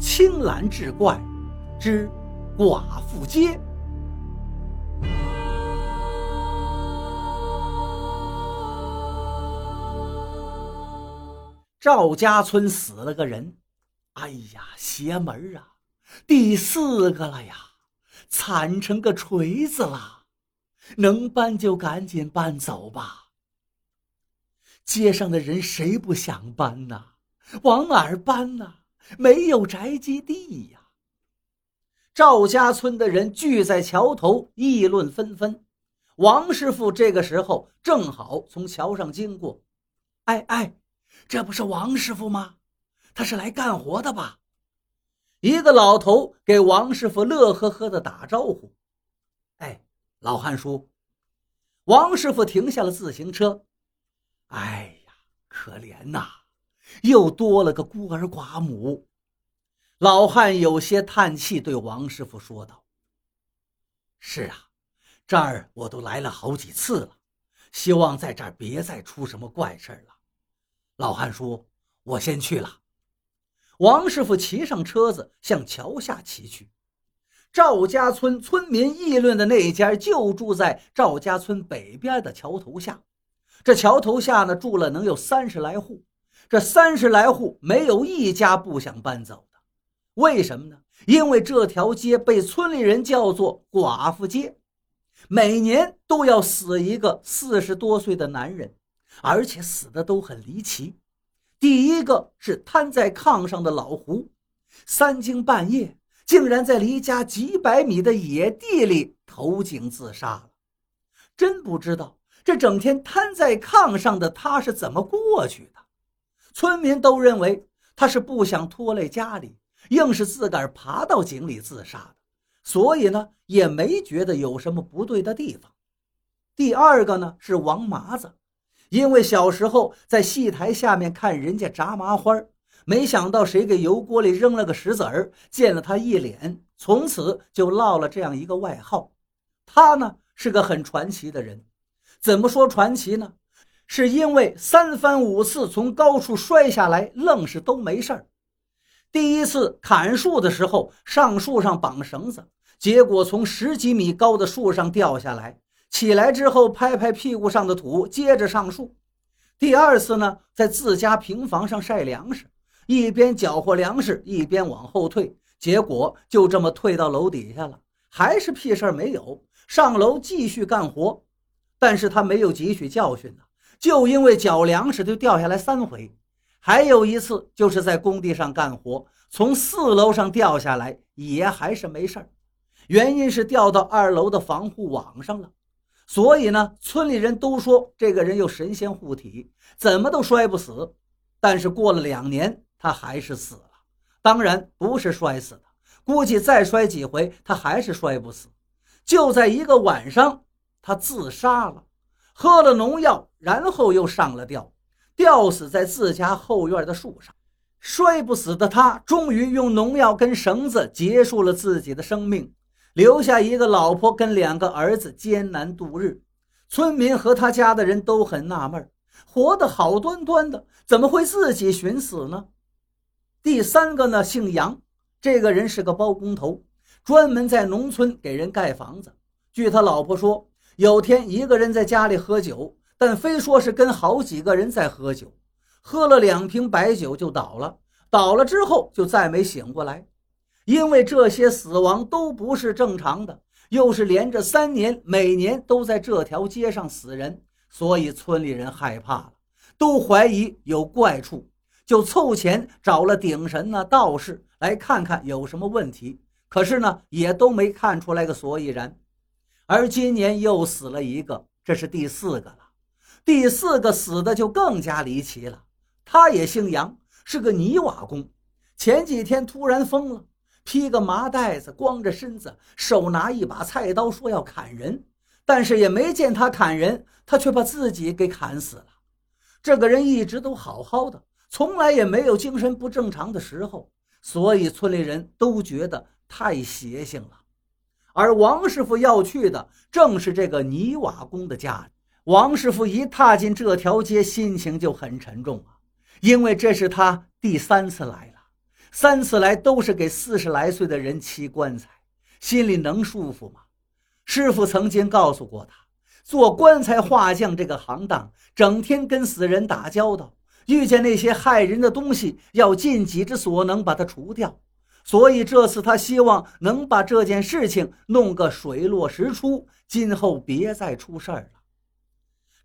青蓝志怪之寡妇街。赵家村死了个人，哎呀，邪门啊！第四个了呀，惨成个锤子了，能搬就赶紧搬走吧。街上的人谁不想搬呐？往哪儿搬呢？没有宅基地呀。赵家村的人聚在桥头议论纷纷。王师傅这个时候正好从桥上经过。哎哎，这不是王师傅吗？他是来干活的吧？一个老头给王师傅乐呵呵的打招呼。哎，老汉叔。王师傅停下了自行车。哎呀，可怜呐，又多了个孤儿寡母。老汉有些叹气，对王师傅说道：“是啊，这儿我都来了好几次了，希望在这儿别再出什么怪事了。”老汉说：“我先去了。”王师傅骑上车子向桥下骑去。赵家村村民议论的那家就住在赵家村北边的桥头下。这桥头下呢，住了能有三十来户，这三十来户没有一家不想搬走。为什么呢？因为这条街被村里人叫做“寡妇街”，每年都要死一个四十多岁的男人，而且死的都很离奇。第一个是瘫在炕上的老胡，三更半夜竟然在离家几百米的野地里投井自杀了。真不知道这整天瘫在炕上的他是怎么过去的。村民都认为他是不想拖累家里。硬是自个儿爬到井里自杀的，所以呢也没觉得有什么不对的地方。第二个呢是王麻子，因为小时候在戏台下面看人家炸麻花，没想到谁给油锅里扔了个石子儿，溅了他一脸，从此就落了这样一个外号。他呢是个很传奇的人，怎么说传奇呢？是因为三番五次从高处摔下来，愣是都没事儿。第一次砍树的时候，上树上绑绳子，结果从十几米高的树上掉下来。起来之后，拍拍屁股上的土，接着上树。第二次呢，在自家平房上晒粮食，一边搅和粮食，一边往后退，结果就这么退到楼底下了，还是屁事儿没有。上楼继续干活，但是他没有汲取教训呢，就因为搅粮食就掉下来三回。还有一次，就是在工地上干活，从四楼上掉下来，也还是没事儿。原因是掉到二楼的防护网上了。所以呢，村里人都说这个人有神仙护体，怎么都摔不死。但是过了两年，他还是死了。当然不是摔死的，估计再摔几回，他还是摔不死。就在一个晚上，他自杀了，喝了农药，然后又上了吊。吊死在自家后院的树上，摔不死的他，终于用农药跟绳子结束了自己的生命，留下一个老婆跟两个儿子艰难度日。村民和他家的人都很纳闷，活得好端端的，怎么会自己寻死呢？第三个呢，姓杨，这个人是个包工头，专门在农村给人盖房子。据他老婆说，有天一个人在家里喝酒。但非说是跟好几个人在喝酒，喝了两瓶白酒就倒了，倒了之后就再没醒过来。因为这些死亡都不是正常的，又是连着三年，每年都在这条街上死人，所以村里人害怕了，都怀疑有怪处，就凑钱找了顶神呢、道士来看看有什么问题。可是呢，也都没看出来个所以然。而今年又死了一个，这是第四个。第四个死的就更加离奇了，他也姓杨，是个泥瓦工。前几天突然疯了，披个麻袋子，光着身子，手拿一把菜刀，说要砍人。但是也没见他砍人，他却把自己给砍死了。这个人一直都好好的，从来也没有精神不正常的时候，所以村里人都觉得太邪性了。而王师傅要去的正是这个泥瓦工的家里。王师傅一踏进这条街，心情就很沉重啊，因为这是他第三次来了。三次来都是给四十来岁的人砌棺材，心里能舒服吗？师傅曾经告诉过他，做棺材画匠这个行当，整天跟死人打交道，遇见那些害人的东西，要尽己之所能把它除掉。所以这次他希望能把这件事情弄个水落石出，今后别再出事儿了。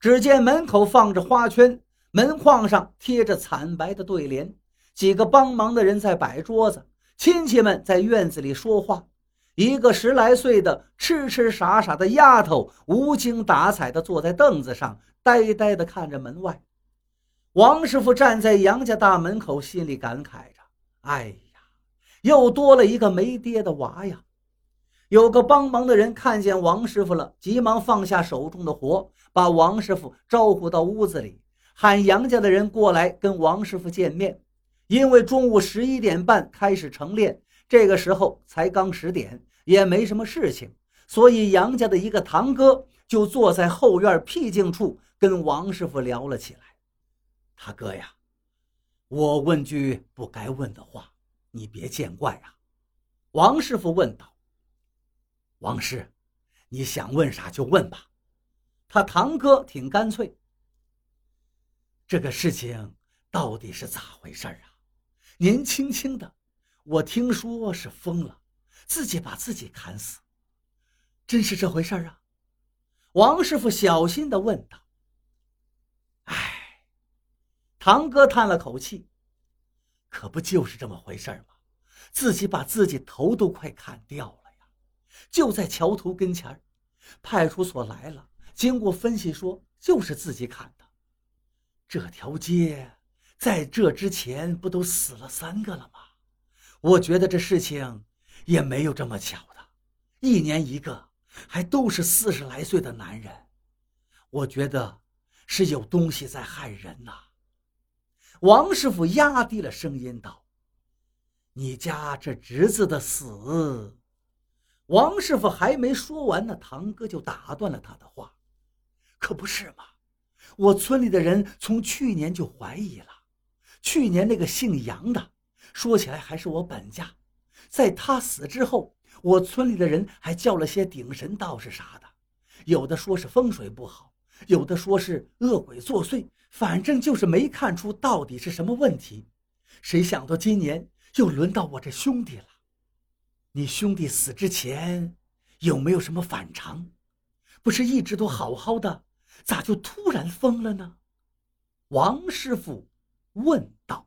只见门口放着花圈，门框上贴着惨白的对联。几个帮忙的人在摆桌子，亲戚们在院子里说话。一个十来岁的痴痴傻傻的丫头，无精打采地坐在凳子上，呆呆地看着门外。王师傅站在杨家大门口，心里感慨着：“哎呀，又多了一个没爹的娃呀！”有个帮忙的人看见王师傅了，急忙放下手中的活，把王师傅招呼到屋子里，喊杨家的人过来跟王师傅见面。因为中午十一点半开始晨练，这个时候才刚十点，也没什么事情，所以杨家的一个堂哥就坐在后院僻静处跟王师傅聊了起来。他哥呀，我问句不该问的话，你别见怪啊。王师傅问道：“王师，你想问啥就问吧。”他堂哥挺干脆。这个事情到底是咋回事啊？年轻轻的，我听说是疯了，自己把自己砍死，真是这回事啊？王师傅小心的问道。唉，堂哥叹了口气，可不就是这么回事吗？自己把自己头都快砍掉了！就在桥头跟前派出所来了，经过分析说就是自己砍的，这条街。在这之前不都死了三个了吗？我觉得这事情也没有这么巧的，一年一个，还都是四十来岁的男人。我觉得是有东西在害人呐。王师傅压低了声音道：“你家这侄子的死……”王师傅还没说完呢，堂哥就打断了他的话：“可不是嘛，我村里的人从去年就怀疑了。”去年那个姓杨的，说起来还是我本家，在他死之后，我村里的人还叫了些顶神道士啥的，有的说是风水不好，有的说是恶鬼作祟，反正就是没看出到底是什么问题。谁想到今年又轮到我这兄弟了？你兄弟死之前有没有什么反常？不是一直都好好的，咋就突然疯了呢？王师傅。问道。